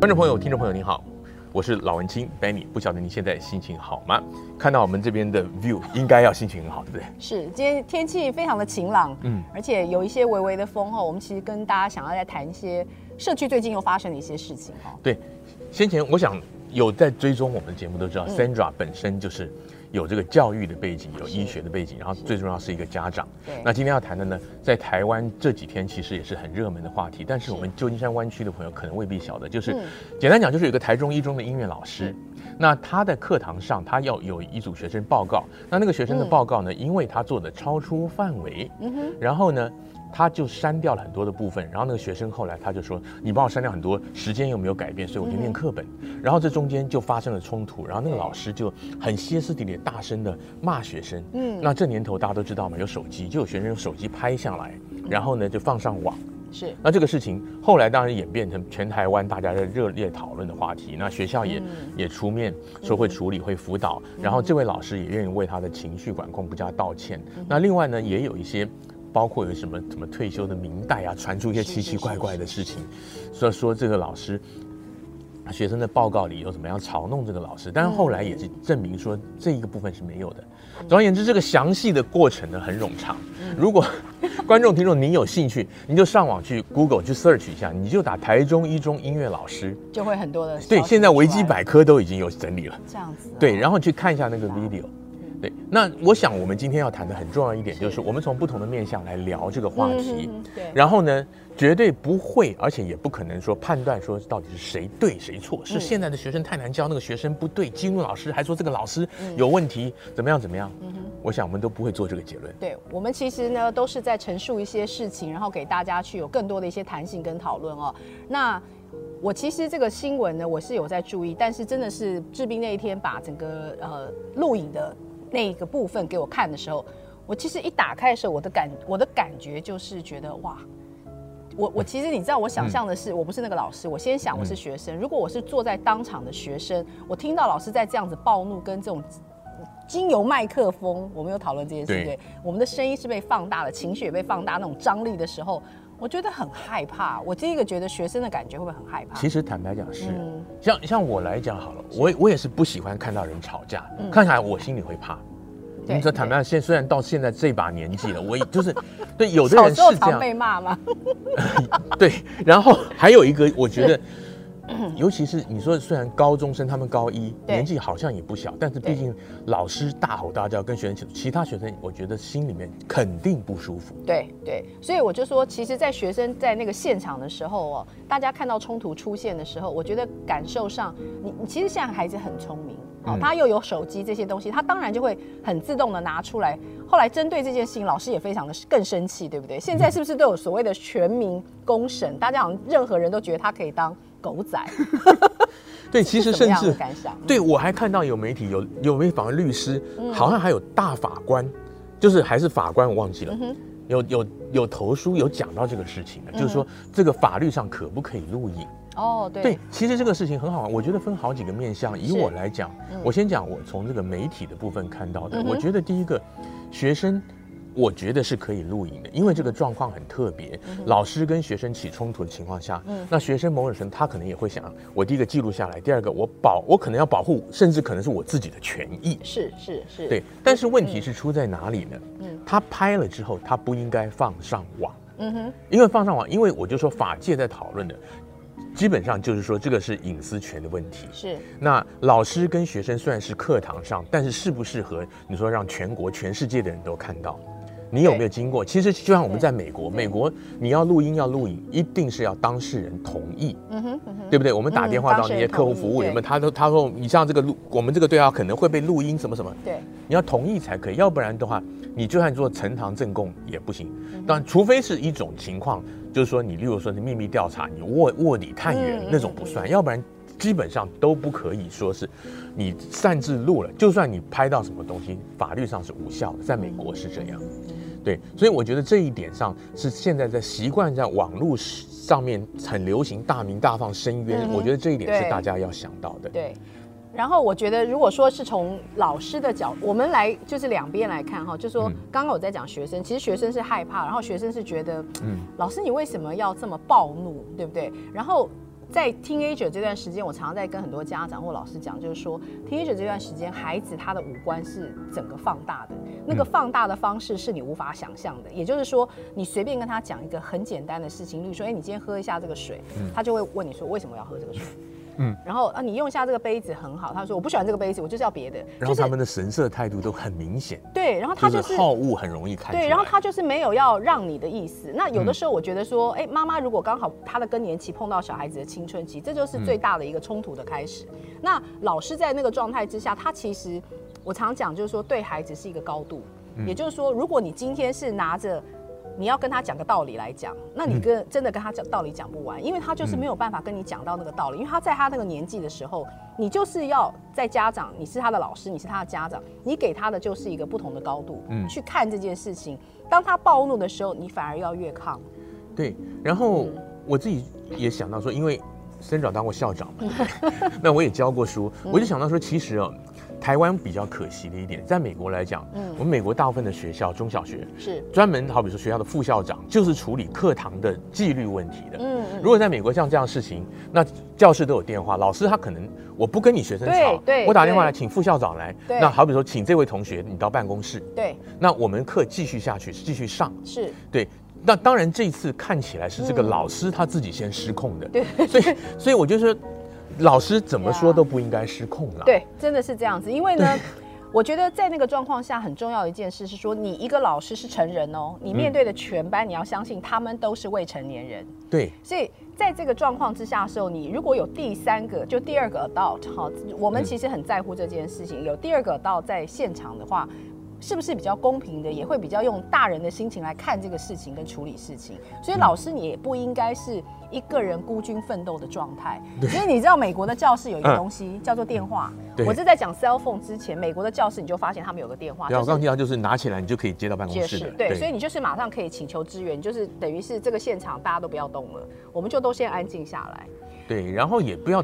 观众朋友、听众朋友，您好，我是老文青 Benny。不晓得您现在心情好吗？看到我们这边的 view，应该要心情很好，对不对？是，今天天气非常的晴朗，嗯，而且有一些微微的风哈。我们其实跟大家想要再谈一些社区最近又发生的一些事情哈。对，先前我想有在追踪我们的节目都知道、嗯、，Sandra 本身就是。有这个教育的背景，有医学的背景，然后最重要是一个家长。那今天要谈的呢，在台湾这几天其实也是很热门的话题，但是我们旧金山湾区的朋友可能未必晓得，就是简单讲，就是有个台中一中的音乐老师，那他的课堂上他要有一组学生报告，那那个学生的报告呢，因为他做的超出范围，嗯，然后呢。他就删掉了很多的部分，然后那个学生后来他就说：“你帮我删掉很多，时间又没有改变，所以我就念课本。嗯”然后这中间就发生了冲突，然后那个老师就很歇斯底里、大声的骂学生。嗯，那这年头大家都知道嘛，有手机，就有学生用手机拍下来，然后呢就放上网。是，那这个事情后来当然演变成全台湾大家在热烈讨论的话题。那学校也、嗯、也出面说会处理、会辅导，然后这位老师也愿意为他的情绪管控不佳道歉。那另外呢，也有一些。包括有什么什么退休的明代啊，传出一些奇奇怪怪的事情，所以说这个老师学生的报告里有怎么样嘲弄这个老师，但是后来也是证明说这一个部分是没有的。总而言之，这个详细的过程呢很冗长。如果 观众听众您有兴趣，你就上网去 Google 去 search 一下，你就打台中一中音乐老师，就会很多的。对，现在维基百科都已经有整理了。这样子。对，然后去看一下那个 video。对，那我想我们今天要谈的很重要一点，就是我们从不同的面向来聊这个话题。对，然后呢，绝对不会，而且也不可能说判断说到底是谁对谁错，是现在的学生太难教，那个学生不对，激怒老师还说这个老师有问题，怎么样怎么样？嗯哼，我想我们都不会做这个结论。对，我们其实呢都是在陈述一些事情，然后给大家去有更多的一些弹性跟讨论哦。那我其实这个新闻呢，我是有在注意，但是真的是治病那一天把整个呃录影的。那个部分给我看的时候，我其实一打开的时候，我的感我的感觉就是觉得哇，我我其实你知道，我想象的是，我不是那个老师，我先想我是学生。如果我是坐在当场的学生，我听到老师在这样子暴怒，跟这种经由麦克风，我们有讨论这件事，对，对，我们的声音是被放大了，情绪也被放大，那种张力的时候，我觉得很害怕。我第一个觉得学生的感觉会不会很害怕？其实坦白讲是，嗯、像像我来讲好了，我我也是不喜欢看到人吵架，嗯、看起来我心里会怕。你说坦白讲，现虽然到现在这把年纪了，我也就是 对有的人是这样被骂吗？对，然后还有一个，我觉得。尤其是你说，虽然高中生他们高一年纪好像也不小，但是毕竟老师大吼大叫跟学生，其他学生我觉得心里面肯定不舒服。对对，所以我就说，其实，在学生在那个现场的时候哦，大家看到冲突出现的时候，我觉得感受上，你你其实现在孩子很聪明哦，他又有手机这些东西，他当然就会很自动的拿出来。后来针对这件事情，老师也非常的更生气，对不对？现在是不是都有所谓的全民公审？大家好像任何人都觉得他可以当。狗仔，对，其实甚至对我还看到有媒体有有媒体访问律师，好像还有大法官，就是还是法官，我忘记了，有有有投书有讲到这个事情的，就是说这个法律上可不可以录影？哦，对，对，其实这个事情很好玩，我觉得分好几个面向。以我来讲，我先讲我从这个媒体的部分看到的，我觉得第一个学生。我觉得是可以录影的，因为这个状况很特别。老师跟学生起冲突的情况下，那学生某种程度他可能也会想，我第一个记录下来，第二个我保，我可能要保护，甚至可能是我自己的权益。是是是，对。但是问题是出在哪里呢？他拍了之后，他不应该放上网。嗯哼。因为放上网，因为我就说法界在讨论的，基本上就是说这个是隐私权的问题。是。那老师跟学生虽然是课堂上，但是适不适合你说让全国全世界的人都看到？你有没有经过？其实就像我们在美国，美国你要录音要录影，一定是要当事人同意，嗯哼，对不对？我们打电话到那些客户服务有没有？他都他说你像这个录，我们这个对话可能会被录音什么什么，对，你要同意才可以，要不然的话，你就算做呈堂证供也不行。但除非是一种情况，就是说你例如说是秘密调查，你卧卧底探员那种不算，要不然。基本上都不可以说是，你擅自录了，就算你拍到什么东西，法律上是无效的，在美国是这样，对，所以我觉得这一点上是现在在习惯在网络上面很流行大鸣大放申冤，我觉得这一点是大家要想到的。对。然后我觉得，如果说是从老师的角，我们来就是两边来看哈，就是说刚刚我在讲学生，其实学生是害怕，然后学生是觉得，嗯，老师你为什么要这么暴怒，对不对？然后。在 teenager 这段时间，我常常在跟很多家长或老师讲，就是说 teenager 这段时间，孩子他的五官是整个放大的，那个放大的方式是你无法想象的。也就是说，你随便跟他讲一个很简单的事情，例如说，哎，你今天喝一下这个水，他就会问你说，为什么要喝这个水？嗯，然后啊，你用一下这个杯子很好。他说我不喜欢这个杯子，我就是要别的。然后他们的神色态度都很明显。对，然后他就是好恶很容易看。对，然后他就是没有要让你的意思。那有的时候我觉得说，哎，妈妈如果刚好她的更年期碰到小孩子的青春期，这就是最大的一个冲突的开始。那老师在那个状态之下，他其实我常讲就是说，对孩子是一个高度。也就是说，如果你今天是拿着。你要跟他讲个道理来讲，那你跟真的跟他讲道理讲不完，因为他就是没有办法跟你讲到那个道理，因为他在他那个年纪的时候，你就是要在家长，你是他的老师，你是他的家长，你给他的就是一个不同的高度，嗯，去看这件事情。当他暴怒的时候，你反而要越抗。对，然后我自己也想到说，因为 Sandra 当过校长嘛，那我也教过书，我就想到说，其实哦。台湾比较可惜的一点，在美国来讲，嗯，我们美国大部分的学校中小学是。专门，好比说学校的副校长就是处理课堂的纪律问题的。嗯，如果在美国像这样的事情，那教室都有电话，老师他可能我不跟你学生吵，对，我打电话来请副校长来，那好比说请这位同学你到办公室，对，那我们课继续下去，继续上，是。对。那当然这一次看起来是这个老师他自己先失控的，对，所以所以我就说。老师怎么说都不应该失控了。对，真的是这样子。因为呢，我觉得在那个状况下，很重要的一件事是说，你一个老师是成人哦，你面对的全班，你要相信他们都是未成年人。对。所以在这个状况之下的时候，你如果有第三个，就第二个 adult 哈，我们其实很在乎这件事情。有第二个 adult 在现场的话，是不是比较公平的？也会比较用大人的心情来看这个事情跟处理事情。所以老师你也不应该是。一个人孤军奋斗的状态，所以你知道美国的教室有一个东西叫做电话。我是在讲 cell phone 之前，美国的教室你就发现他们有个电话。对，我刚刚提到就是拿起来你就可以接到办公室。对，所以你就是马上可以请求支援，就是等于是这个现场大家都不要动了，我们就都先安静下来。对，然后也不要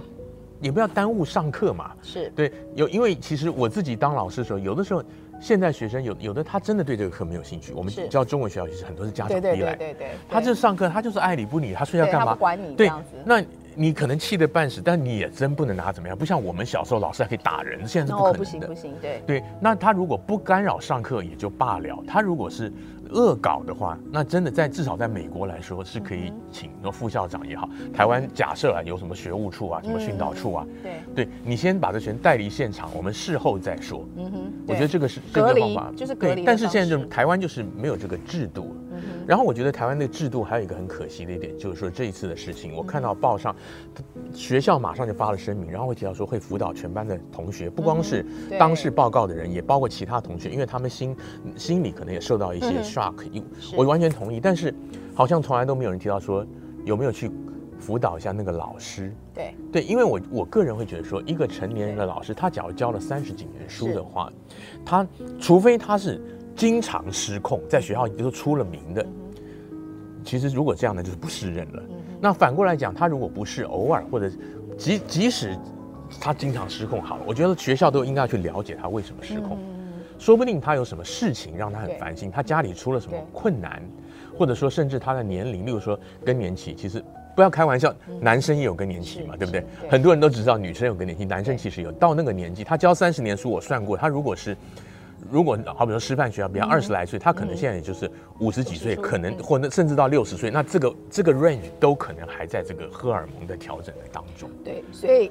也不要耽误上课嘛。是对，有因为其实我自己当老师的时候，有的时候。现在学生有有的他真的对这个课没有兴趣。我们教中文学校其实很多是家长逼来，对对对对，他就上课，他就是爱理不理，他睡觉干嘛？管你这样子。那你可能气得半死，但你也真不能拿他怎么样。不像我们小时候老师还可以打人，现在是不可能的。不行不行，对对。那他如果不干扰上课也就罢了，他如果是。恶搞的话，那真的在至少在美国来说是可以请那副校长也好。台湾假设啊有什么学务处啊，什么训导处啊，对对，你先把这学生带离现场，我们事后再说。嗯哼，我觉得这个是这个方法，就是隔离。但是现在就台湾就是没有这个制度。然后我觉得台湾的制度还有一个很可惜的一点，就是说这一次的事情，我看到报上，学校马上就发了声明，然后会提到说会辅导全班的同学，不光是当事报告的人，也包括其他同学，因为他们心心里可能也受到一些 shock。我完全同意，但是好像从来都没有人提到说有没有去辅导一下那个老师。对对，因为我我个人会觉得说，一个成年人的老师，他假如教了三十几年书的话，他除非他是。经常失控，在学校都出了名的。其实如果这样呢，就是不适任了。那反过来讲，他如果不是偶尔或者即即使他经常失控，好了，我觉得学校都应该要去了解他为什么失控。说不定他有什么事情让他很烦心，他家里出了什么困难，或者说甚至他的年龄，例如说更年期，其实不要开玩笑，男生也有更年期嘛，对不对？很多人都只知道女生有更年期，男生其实有。到那个年纪，他教三十年书，我算过，他如果是。如果好比说师范学校，比方二十来岁，他可能现在也就是五十几岁，可能或者甚至到六十岁，那这个这个 range 都可能还在这个荷尔蒙的调整的当中。对，所以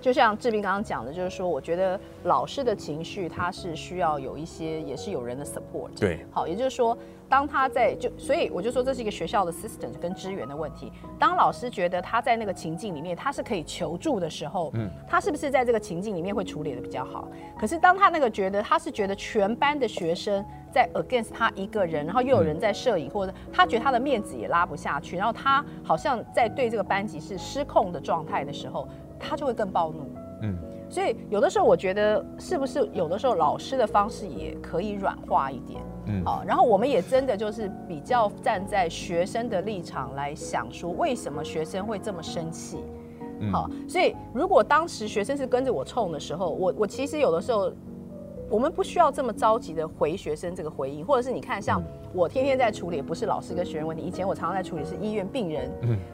就像志斌刚刚讲的，就是说，我觉得老师的情绪他是需要有一些，也是有人的 support。对，好，也就是说。当他在就，所以我就说这是一个学校的 system 跟资源的问题。当老师觉得他在那个情境里面他是可以求助的时候，嗯，他是不是在这个情境里面会处理的比较好？可是当他那个觉得他是觉得全班的学生在 against 他一个人，然后又有人在摄影，或者他觉得他的面子也拉不下去，然后他好像在对这个班级是失控的状态的时候，他就会更暴怒。嗯，所以有的时候我觉得是不是有的时候老师的方式也可以软化一点。嗯，好，然后我们也真的就是比较站在学生的立场来想，说为什么学生会这么生气？好，所以如果当时学生是跟着我冲的时候，我我其实有的时候。我们不需要这么着急的回学生这个回应，或者是你看，像我天天在处理，不是老师跟学生问题。以前我常常在处理是医院病人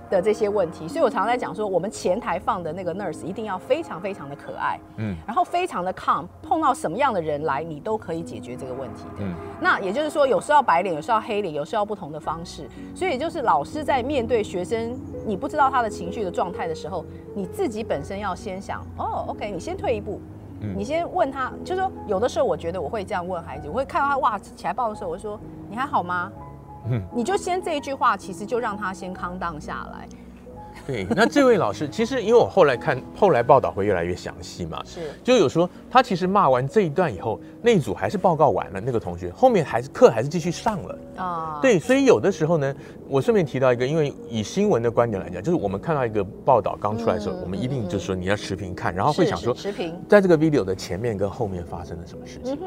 的这些问题，所以我常常在讲说，我们前台放的那个 nurse 一定要非常非常的可爱，嗯，然后非常的 calm，碰到什么样的人来，你都可以解决这个问题的。那也就是说，有时候白脸，有时候黑脸，有时候不同的方式。所以就是老师在面对学生，你不知道他的情绪的状态的时候，你自己本身要先想，哦，OK，你先退一步。你先问他，就是说，有的时候我觉得我会这样问孩子，我会看到他哇起来抱的时候，我会说你还好吗？嗯，你就先这一句话，其实就让他先 calm down 下来。对，那这位老师其实，因为我后来看，后来报道会越来越详细嘛，是，就有说他其实骂完这一段以后，那一组还是报告完了，那个同学后面还是课还是继续上了啊。对，所以有的时候呢，我顺便提到一个，因为以新闻的观点来讲，就是我们看到一个报道刚出来的时候，我们一定就是说你要持平看，然后会想说，持平，在这个 video 的前面跟后面发生了什么事情。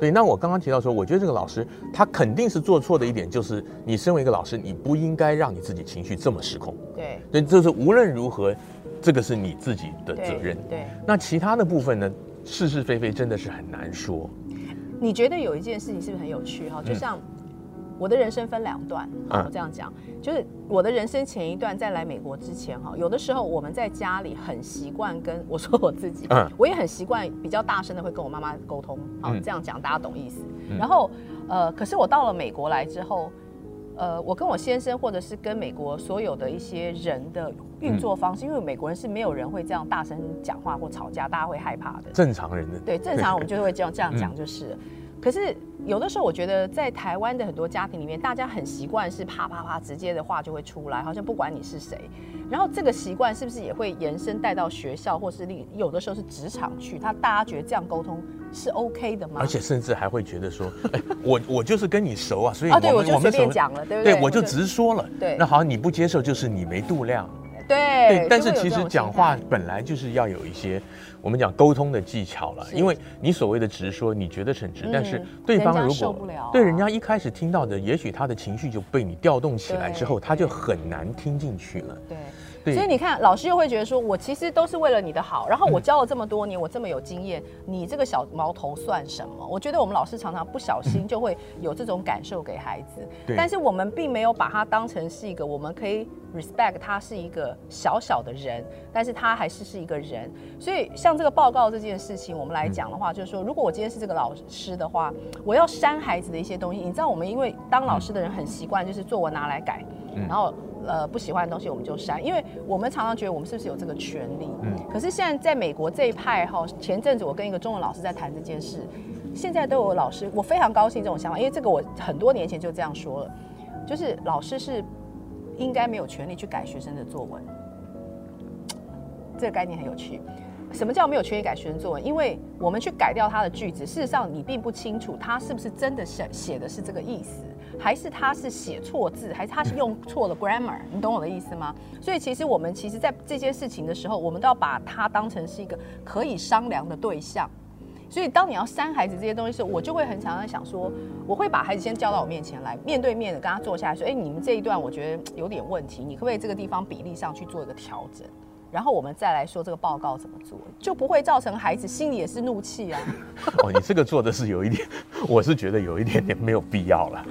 对，那我刚刚提到说，我觉得这个老师他肯定是做错的一点，就是你身为一个老师，你不应该让你自己情绪这么失控。对，对，这。就是无论如何，这个是你自己的责任。对，对，那其他的部分呢？是是非非真的是很难说。你觉得有一件事情是不是很有趣哈？就像我的人生分两段，嗯、我这样讲，就是我的人生前一段在来美国之前哈，有的时候我们在家里很习惯跟我说我自己，嗯，我也很习惯比较大声的会跟我妈妈沟通，啊，这样讲大家懂意思。嗯、然后呃，可是我到了美国来之后。呃，我跟我先生，或者是跟美国所有的一些人的运作方式，嗯、因为美国人是没有人会这样大声讲话或吵架，大家会害怕的。正常人的对，正常我们就会这样这样讲就是。嗯、可是有的时候，我觉得在台湾的很多家庭里面，大家很习惯是啪啪啪直接的话就会出来，好像不管你是谁。然后这个习惯是不是也会延伸带到学校，或是另有的时候是职场去？他大家觉得这样沟通。是 OK 的吗？而且甚至还会觉得说，哎，我我就是跟你熟啊，所以我们我就随便讲了，对不对？对，我就直说了。对，那好，你不接受就是你没度量。对对，但是其实讲话本来就是要有一些我们讲沟通的技巧了，因为你所谓的直说，你觉得很直，但是对方如果对人家一开始听到的，也许他的情绪就被你调动起来之后，他就很难听进去了。对。所以你看，老师又会觉得说，我其实都是为了你的好，然后我教了这么多年，我这么有经验，你这个小毛头算什么？我觉得我们老师常常不小心就会有这种感受给孩子，但是我们并没有把他当成是一个我们可以 respect 他是一个小小的人，但是他还是是一个人。所以像这个报告这件事情，我们来讲的话，就是说，如果我今天是这个老师的话，我要删孩子的一些东西。你知道，我们因为当老师的人很习惯，就是作文拿来改，然后。呃，不喜欢的东西我们就删，因为我们常常觉得我们是不是有这个权利？嗯。可是现在在美国这一派哈，前阵子我跟一个中文老师在谈这件事，现在都有老师，我非常高兴这种想法，因为这个我很多年前就这样说了，就是老师是应该没有权利去改学生的作文。这个概念很有趣，什么叫没有权利改学生作文？因为我们去改掉他的句子，事实上你并不清楚他是不是真的写写的是这个意思。还是他是写错字，还是他是用错了 grammar？你懂我的意思吗？所以其实我们其实，在这件事情的时候，我们都要把它当成是一个可以商量的对象。所以当你要删孩子这些东西的时候，我就会很常常想说，我会把孩子先叫到我面前来，面对面的跟他坐下来说：“哎，你们这一段我觉得有点问题，你可不可以这个地方比例上去做一个调整？然后我们再来说这个报告怎么做，就不会造成孩子心里也是怒气啊。”哦，你这个做的是有一点，我是觉得有一点点没有必要了。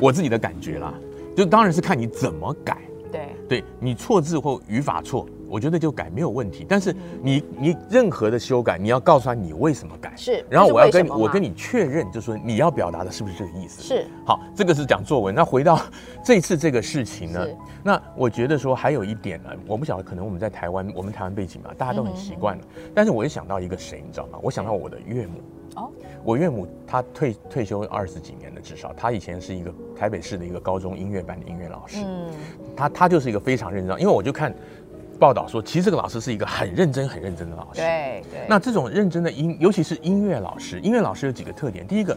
我自己的感觉啦，就当然是看你怎么改。对，对你错字或语法错，我觉得就改没有问题。但是你你任何的修改，你要告诉他你为什么改。是，然后我要跟你我跟你确认，就是说你要表达的是不是这个意思？是。好，这个是讲作文。那回到 这次这个事情呢，那我觉得说还有一点呢，我不晓得，可能我们在台湾，我们台湾背景嘛，大家都很习惯了。但是我又想到一个谁，你知道吗？我想到我的岳母。哦，我岳母她退退休二十几年了，至少她以前是一个台北市的一个高中音乐班的音乐老师。嗯，她她就是一个非常认真，因为我就看报道说，其实这个老师是一个很认真、很认真的老师。对对。那这种认真的音，尤其是音乐老师，音乐老师有几个特点。第一个，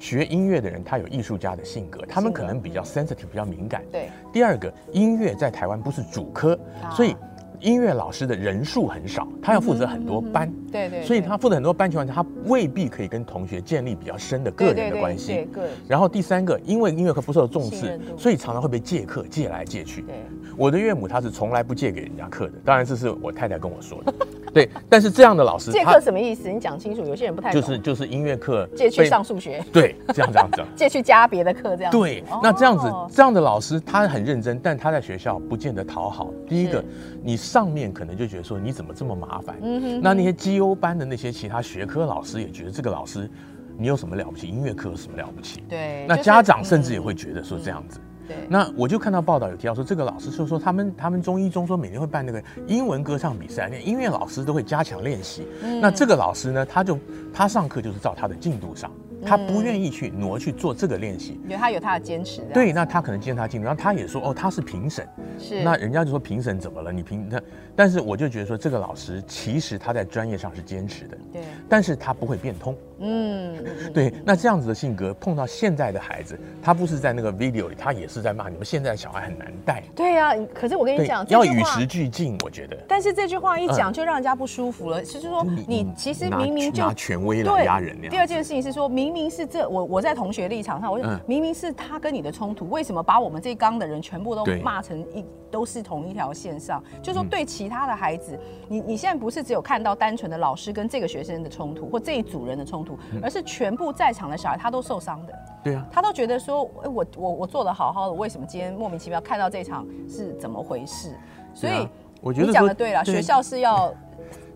学音乐的人他有艺术家的性格，他们可能比较 sensitive，比较敏感。对。第二个，音乐在台湾不是主科，所以。音乐老师的人数很少，他要负责很多班，对对，所以他负责很多班情况下，他未必可以跟同学建立比较深的个人的关系。对，然后第三个，因为音乐课不受重视，所以常常会被借课借来借去。对，我的岳母她是从来不借给人家课的，当然这是我太太跟我说的。对，但是这样的老师借课什么意思？你讲清楚，有些人不太懂。就是就是音乐课借去上数学，对，这样这样子，借去加别的课这样。对，那这样子这样的老师他很认真，但他在学校不见得讨好。第一个，你上面可能就觉得说你怎么这么麻烦，嗯哼。那那些绩优班的那些其他学科老师也觉得这个老师你有什么了不起？音乐课有什么了不起？对。那家长甚至也会觉得说这样子。对，那我就看到报道有提到说，这个老师就说他们他们中医中说每年会办那个英文歌唱比赛，那音乐老师都会加强练习。嗯，那这个老师呢，他就他上课就是照他的进度上。他不愿意去挪去做这个练习，因为他有他的坚持。对，那他可能坚持他进度，然后他也说，哦，他是评审，是。那人家就说评审怎么了？你评他，但是我就觉得说，这个老师其实他在专业上是坚持的，对。但是他不会变通，嗯，对。那这样子的性格碰到现在的孩子，他不是在那个 video 里，他也是在骂你们现在的小孩很难带。对呀，可是我跟你讲，要与时俱进，我觉得。但是这句话一讲，就让人家不舒服了。就是说，你其实明明就拿权威来压人。第二件事情是说，明明是这我。我在同学立场上，我就明明是他跟你的冲突，为什么把我们这一缸的人全部都骂成一都是同一条线上？就说对其他的孩子，你你现在不是只有看到单纯的老师跟这个学生的冲突或这一组人的冲突，而是全部在场的小孩他都受伤的。对啊，他都觉得说，哎，我我我做的好好的，为什么今天莫名其妙看到这场是怎么回事？所以我觉得你讲的对了，学校是要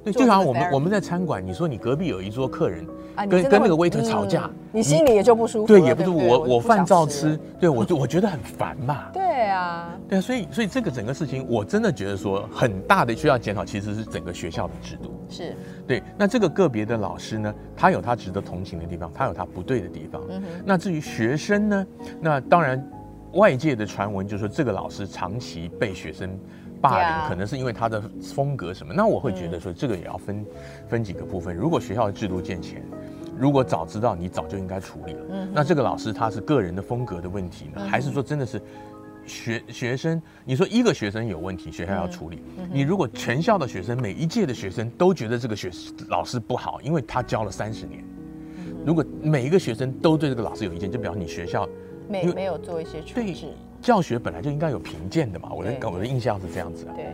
对，就好像我们我们在餐馆，你说你隔壁有一桌客人。跟跟那个 waiter 吵架，你心里也就不舒服。对，也不是我我饭照吃，对我就我觉得很烦嘛。对啊，对啊，所以所以这个整个事情，我真的觉得说很大的需要检讨，其实是整个学校的制度。是，对。那这个个别的老师呢，他有他值得同情的地方，他有他不对的地方。嗯哼。那至于学生呢，那当然外界的传闻就是说这个老师长期被学生霸凌，可能是因为他的风格什么。那我会觉得说这个也要分分几个部分。如果学校的制度健全。如果早知道，你早就应该处理了。嗯，那这个老师他是个人的风格的问题呢，还是说真的是学学生？你说一个学生有问题，学校要处理。你如果全校的学生每一届的学生都觉得这个学老师不好，因为他教了三十年。如果每一个学生都对这个老师有意见，就表示你学校没没有做一些处置。对，教学本来就应该有评鉴的嘛。我的我的印象是这样子啊。对，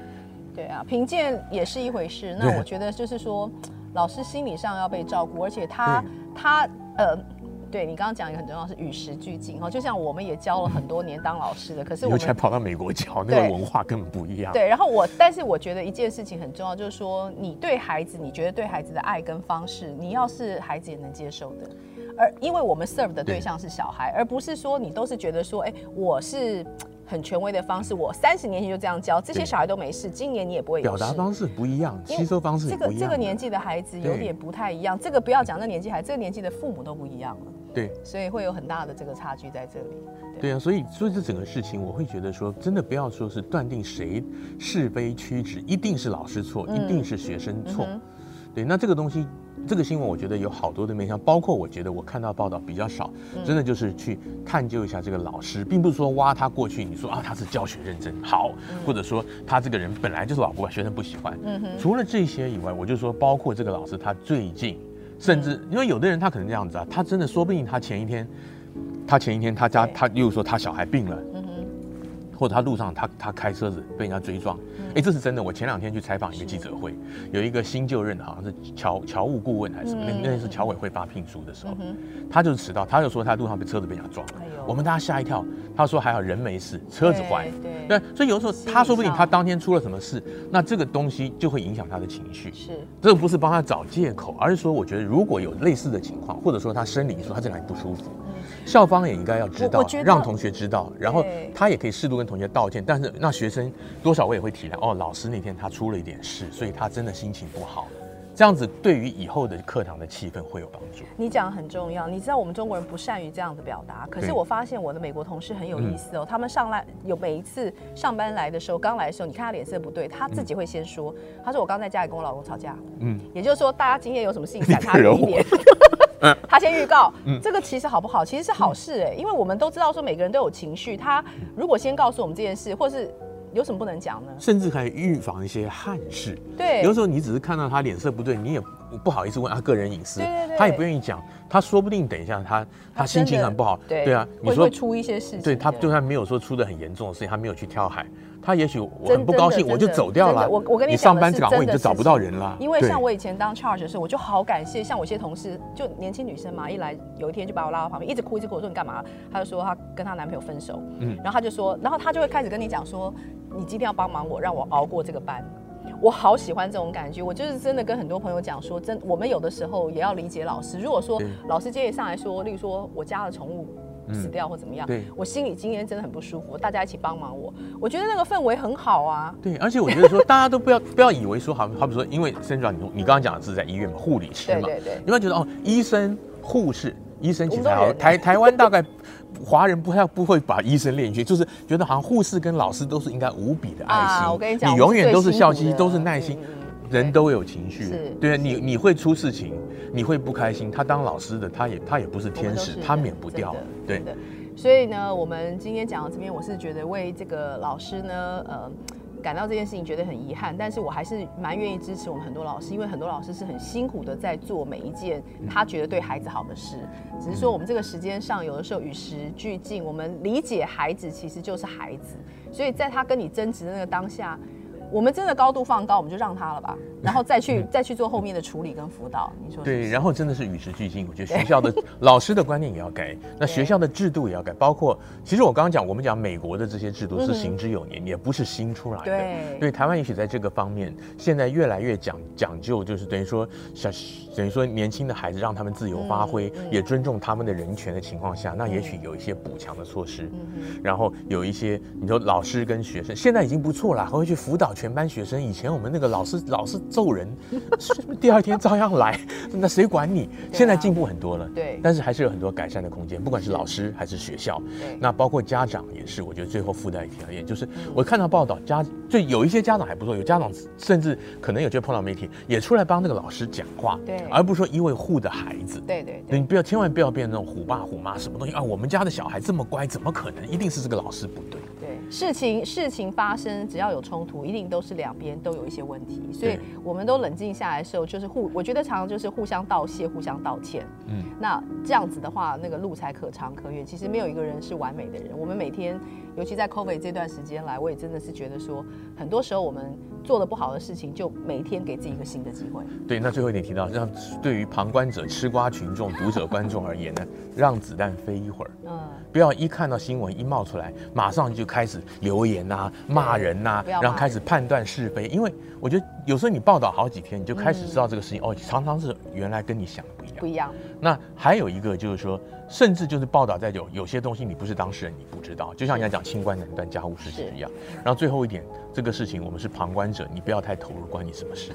对啊，评鉴也是一回事。那我觉得就是说。老师心理上要被照顾，而且他他呃，对你刚刚讲一个很重要是与时俱进哈，就像我们也教了很多年当老师的，可是我们才跑到美国教，那个文化根本不一样。对，然后我但是我觉得一件事情很重要，就是说你对孩子，你觉得对孩子的爱跟方式，你要是孩子也能接受的，而因为我们 serve 的对象是小孩，而不是说你都是觉得说，哎，我是。很权威的方式，我三十年前就这样教，这些小孩都没事。今年你也不会有事。表达方式不一样，吸收方式不一样。这个这个年纪的孩子有点不太一样。这个不要讲那年纪孩子，这个年纪的父母都不一样了。对，所以会有很大的这个差距在这里。对，对啊，所以所以这整个事情，我会觉得说，真的不要说是断定谁是非曲直，一定是老师错，嗯、一定是学生错。嗯、对，那这个东西。这个新闻我觉得有好多的面向，包括我觉得我看到报道比较少，真的就是去探究一下这个老师，并不是说挖他过去，你说啊他是教学认真好，或者说他这个人本来就是老古板学生不喜欢。除了这些以外，我就说包括这个老师他最近，甚至因为有的人他可能这样子啊，他真的说不定他前一天，他前一天他家他又说他小孩病了。或者他路上他他开车子被人家追撞，哎，这是真的。我前两天去采访一个记者会，有一个新就任的，好像是侨侨务顾问还是什么，那那是侨委会发聘书的时候，他就是迟到，他就说他路上被车子被人家撞了，我们大家吓一跳。他说还好人没事，车子坏。对，所以有的时候他说不定他当天出了什么事，那这个东西就会影响他的情绪。是，这个不是帮他找借口，而是说我觉得如果有类似的情况，或者说他生理说他这里不舒服。校方也应该要知道，让同学知道，然后他也可以适度跟同学道歉。但是那学生多少我也会体谅哦，老师那天他出了一点事，所以他真的心情不好。这样子对于以后的课堂的气氛会有帮助。你讲很重要，你知道我们中国人不善于这样子表达，可是我发现我的美国同事很有意思哦。他们上来有每一次上班来的时候，刚来的时候，你看他脸色不对，他自己会先说，他说我刚在家里跟我老公吵架。嗯，也就是说大家今天有什么事情 闪他远一点。他先预告，嗯，这个其实好不好？其实是好事哎，因为我们都知道说每个人都有情绪，他如果先告诉我们这件事，或是有什么不能讲呢？甚至可以预防一些憾事。对，有时候你只是看到他脸色不对，你也不好意思问他个人隐私，对对对，他也不愿意讲。他说不定等一下他他心情很不好，对对啊，你说会出一些事情，对他就算没有说出的很严重的事情，他没有去跳海。他也许我很不高兴，我就走掉了。我我跟你讲，你上班岗位你就找不到人了。因为像我以前当 charge 的时候，我就好感谢，像我一些同事，就年轻女生嘛，一来有一天就把我拉到旁边，一直哭一直哭，我说你干嘛？她就说她跟她男朋友分手，嗯，然后她就说，然后她就会开始跟你讲说，你今天要帮忙我，让我熬过这个班。我好喜欢这种感觉，我就是真的跟很多朋友讲说，真我们有的时候也要理解老师。如果说老师今天上来说，例如说我家的宠物。死掉或怎么样？对，我心里今天真的很不舒服。大家一起帮忙我，我觉得那个氛围很好啊。对，而且我觉得说，大家都不要 不要以为说，好好比说，因为 Sandra，你你刚刚讲的是在医院嘛，护理师嘛，对对对，你不要觉得哦，医生、护士、医生其实还好。台台湾大概华人不太不会把医生列进去，就是觉得好像护士跟老师都是应该无比的爱心。我跟你讲，你永远都是笑嘻嘻，都是耐心。人都有情绪，对啊，你你会出事情，你会不开心。他当老师的，他也他也不是天使，他免不掉，对。所以呢，我们今天讲到这边，我是觉得为这个老师呢，呃，感到这件事情觉得很遗憾，但是我还是蛮愿意支持我们很多老师，因为很多老师是很辛苦的在做每一件他觉得对孩子好的事，只是说我们这个时间上有的时候与时俱进，我们理解孩子其实就是孩子，所以在他跟你争执的那个当下。我们真的高度放高，我们就让他了吧，然后再去再去做后面的处理跟辅导。你说对，然后真的是与时俱进。我觉得学校的 老师的观念也要改，那学校的制度也要改，包括其实我刚刚讲，我们讲美国的这些制度是行之有年，也不是新出来的。对，对，台湾也许在这个方面现在越来越讲讲究，就是等于说小等于说年轻的孩子让他们自由发挥，也尊重他们的人权的情况下，那也许有一些补强的措施。然后有一些你说老师跟学生现在已经不错了，还会去辅导。全班学生，以前我们那个老师 老是揍人，第二天照样来，那谁管你？现在进步很多了，对，但是还是有很多改善的空间，不管是老师还是学校，那包括家长也是。我觉得最后附带一条，也就是我看到报道，家就有一些家长还不错，有家长甚至可能有就碰到媒体，也出来帮那个老师讲话，对，而不是说一味护着孩子，对对，你不要千万不要变那种虎爸虎妈，什么东西啊？我们家的小孩这么乖，怎么可能？一定是这个老师不对。对，事情事情发生，只要有冲突，一定。都是两边都有一些问题，所以我们都冷静下来的时候，就是互，我觉得常常就是互相道谢、互相道歉。嗯，那这样子的话，那个路才可长可远。其实没有一个人是完美的人。我们每天，尤其在 COVID 这段时间来，我也真的是觉得说，很多时候我们做的不好的事情，就每天给自己一个新的机会。对，那最后一点提到，让对于旁观者、吃瓜群众、读者、观众而言呢，让子弹飞一会儿。嗯，不要一看到新闻一冒出来，马上就开始留言呐、啊、骂人呐、啊，然后开始判断是非。因为我觉得有时候你报道好几天，你就开始知道这个事情、嗯、哦，常常是原来跟你想的不一样。不一样。那还有一个就是说，甚至就是报道在有有些东西你不是当事人，你不知道。就像人家讲清官难断家务事情一样。然后最后一点，这个事情我们是旁观者，你不要太投入，关你什么事？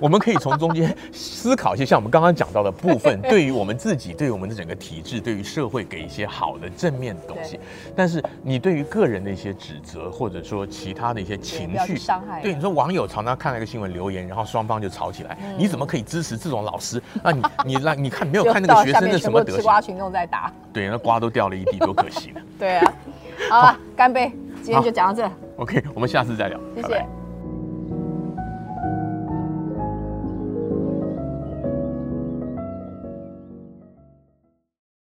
我们可以从中间思考一些，像我们刚刚讲到的部分，对于我们自己，对于我们的整个体制，对于社会，给一些好的正面的东西。但是你对于个人的一些指责，或者说其他的一些情绪伤害，对你说网友常常看了一个新闻留言，然后双方就吵起来，你怎么可以支持这种老师？那你 你让你看没有看那个学生的什么德行？吃瓜群众在打，对，那瓜都掉了一地，多可惜呢。对啊，好了，干杯，今天就讲到这。OK，我们下次再聊，谢谢。